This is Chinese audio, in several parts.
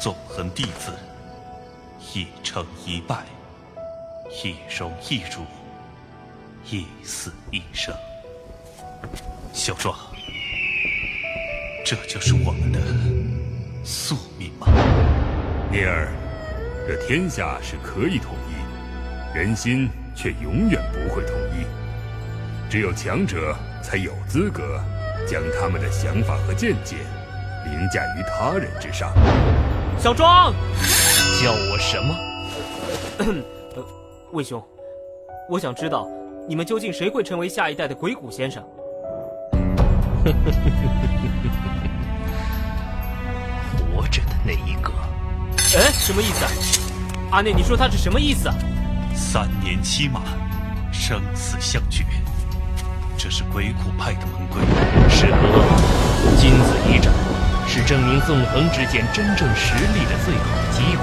纵横弟子，一成一败，一荣一辱，一死一生。小壮，这就是我们的宿命吗？聂儿，这天下是可以统一，人心却永远不会统一。只有强者才有资格将他们的想法和见解凌驾于他人之上。小庄，叫我什么？呃，魏兄，我想知道，你们究竟谁会成为下一代的鬼谷先生？活着的那一个。哎，什么意思？阿内，你说他是什么意思？三年期满，生死相决。这是鬼谷派的门规。是何？金子一战是证明纵横之剑真正实力的最好机会。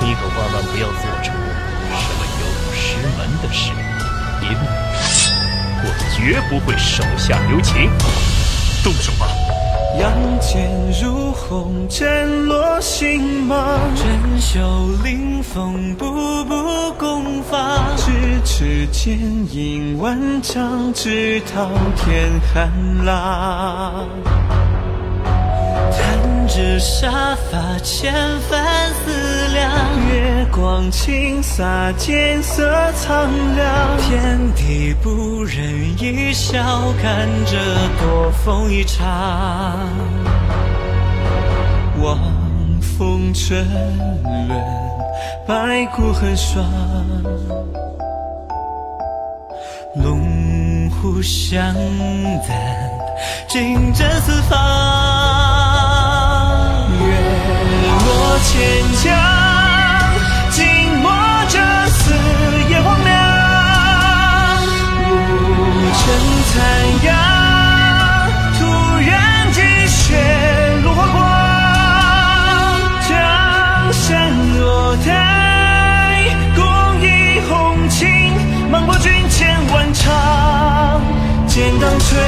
你可万万不要做出什么有辱师门的事，因为我绝不会手下留情。动手吧！杨戬如虹，斩落星芒；珍袖临风，步步攻伐。咫尺剑影万丈，直捣天寒浪。弹指沙发，千帆思量。月光倾洒，剑色苍凉。天地不忍一笑，看这多风一场。望风沉沦，白骨痕霜。龙虎相胆，竞争四方。月落千江，静默着四野荒凉。无尘残阳，突然积雪落花光。江山若待，共一红旗，芒过军千万场。剑当垂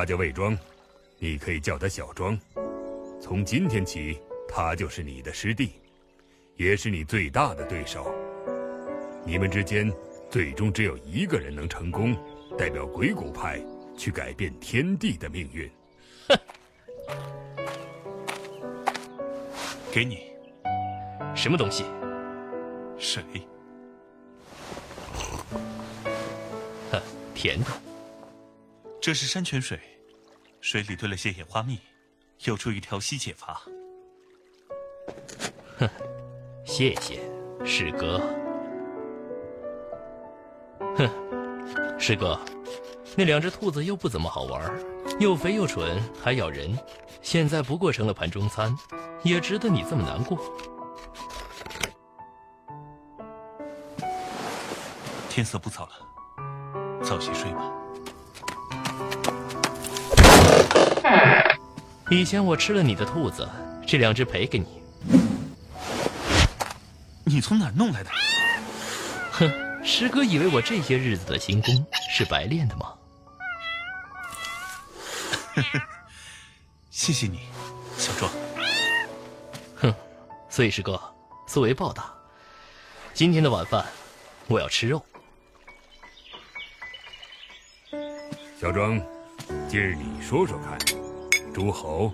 他叫魏庄，你可以叫他小庄。从今天起，他就是你的师弟，也是你最大的对手。你们之间最终只有一个人能成功，代表鬼谷派去改变天地的命运。哼给你什么东西？水，哼，甜的。这是山泉水，水里兑了些野花蜜，有助于调息解乏。谢谢，师哥。哼，师哥，那两只兔子又不怎么好玩，又肥又蠢，还咬人，现在不过成了盘中餐，也值得你这么难过。天色不早了，早些睡吧。以前我吃了你的兔子，这两只赔给你。你从哪儿弄来的？哼，师哥以为我这些日子的行功是白练的吗？谢谢你，小壮。哼，所以师哥，作为报答，今天的晚饭我要吃肉。小庄，今日你说说看，诸侯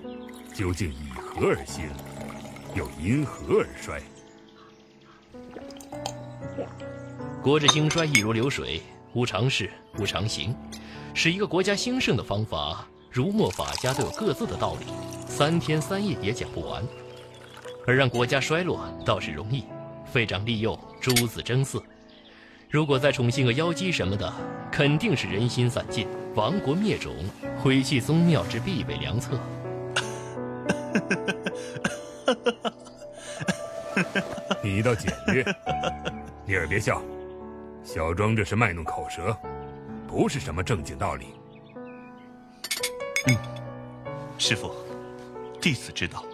究竟以何而兴，又因何而衰？国之兴衰易如流水，无常势，无常形，使一个国家兴盛的方法儒墨法家都有各自的道理，三天三夜也讲不完。而让国家衰落倒是容易，废长立幼，诸子争嗣。如果再宠幸个妖姬什么的，肯定是人心散尽，亡国灭种，毁弃宗庙之必备良策。你倒简略，你儿别笑，小庄这是卖弄口舌，不是什么正经道理。嗯师傅，弟子知道。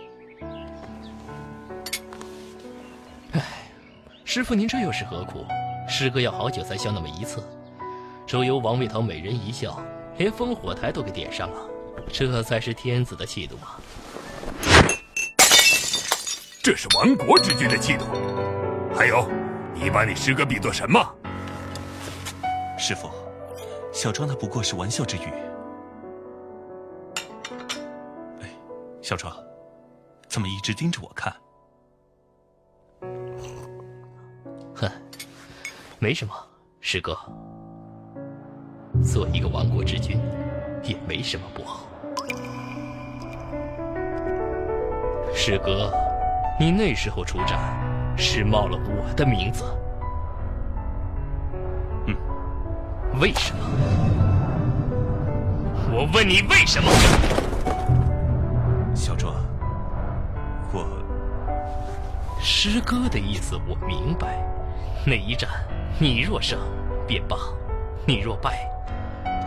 师傅，您这又是何苦？师哥要好久才笑那么一次。周游王位堂美人一笑，连烽火台都给点上了，这才是天子的气度啊！这是亡国之君的气度。还有，你把你师哥比作什么？师傅，小庄那不过是玩笑之语。哎，小庄，怎么一直盯着我看？哼，没什么，师哥。做一个亡国之君，也没什么不好。师哥，你那时候出战，是冒了我的名字。嗯，为什么？我问你为什么？小庄，我……师哥的意思我明白。那一战，你若胜，便罢；你若败，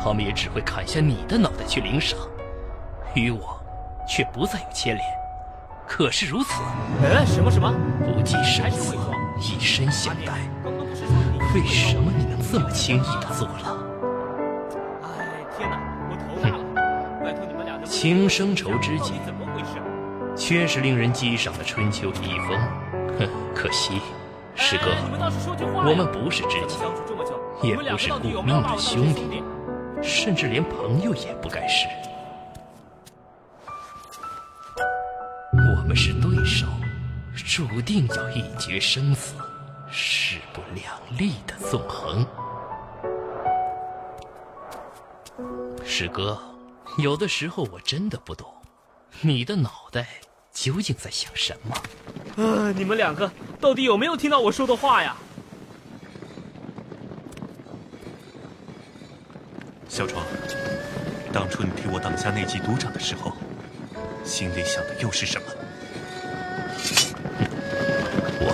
他们也只会砍下你的脑袋去领赏，与我却不再有牵连。可是如此，哎，什么什么？不计生死，以身相待。为什么你能这么轻易的做了？哎，天哪，我头大了！拜托你们俩能情深仇知己，怎么回事？确实令人激赏的春秋笔锋。哼，可惜。师哥，我们不是知己，也不是顾命的兄弟，甚至连朋友也不该是。我们是对手，注定要一决生死，势不两立的纵横。师哥，有的时候我真的不懂，你的脑袋。究竟在想什么？啊！你们两个到底有没有听到我说的话呀？小庄，当初你替我挡下那记督长的时候，心里想的又是什么？我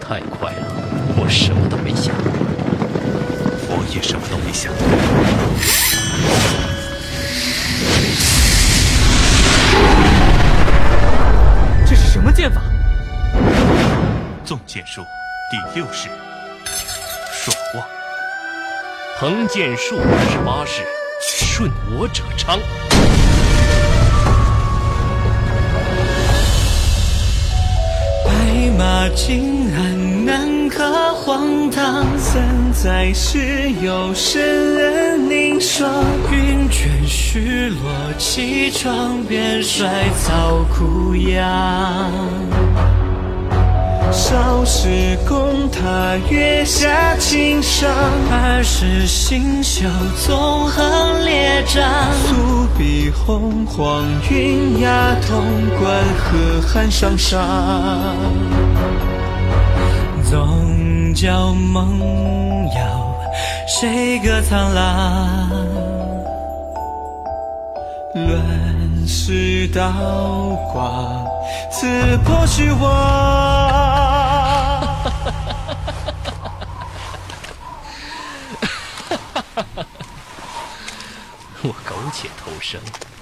太快了，我什么都没想。我也什么都没想。这是什么剑法？纵剑术第六式，爽望。横剑术十八式，顺我者昌。白马金鞍南柯荒唐，三载时有生人凝霜。云卷絮落气窗，便衰草枯杨。少时共他月下清赏，儿时星宿纵横列张。素笔红黄云崖，潼关河汉上上。总教梦遥，谁歌苍狼？乱世刀光，刺破虚妄。生，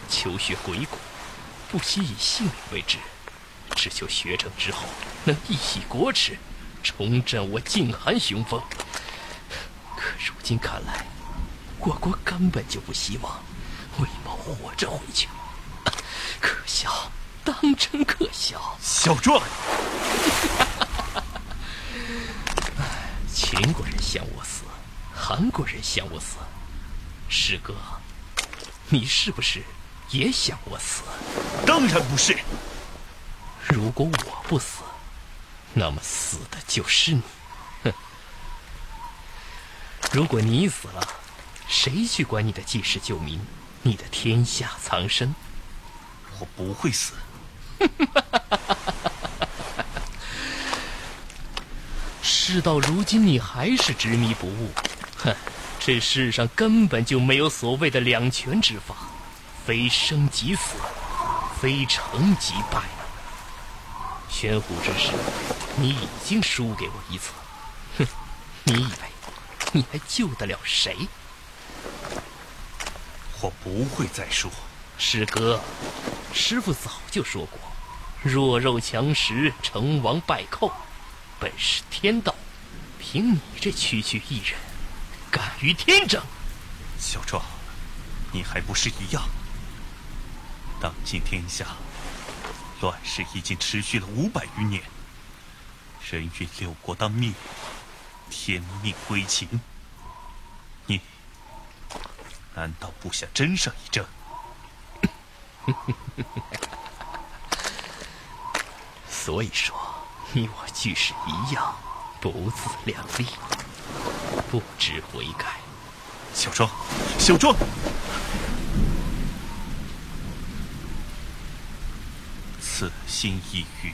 求学鬼谷，不惜以性命为之，只求学成之后能一洗国耻，重振我晋韩雄风。可如今看来，我国根本就不希望魏某活着回去，可笑，当真可笑！小壮。秦国人想我死，韩国人想我死，师哥，你是不是也想我死？当然不是。如果我不死，那么死的就是你。哼！如果你死了，谁去管你的济世救民？你的天下苍生。我不会死。事到如今，你还是执迷不悟。哼，这世上根本就没有所谓的两全之法，非生即死，非成即败。玄虎之事，你已经输给我一次。哼，你以为你还救得了谁？我不会再输。师哥，师傅早就说过，弱肉强食，成王败寇。本是天道，凭你这区区一人，敢于天争？小壮，你还不是一样？当今天下，乱世已经持续了五百余年，人欲六国当灭，天命归秦，你难道不想争上一争？所以说。你我俱是一样，不自量力，不知悔改。小庄，小庄，此心一语，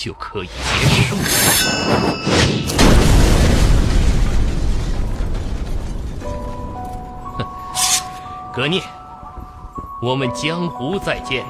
就可以结束了？哼，格聂，我们江湖再见。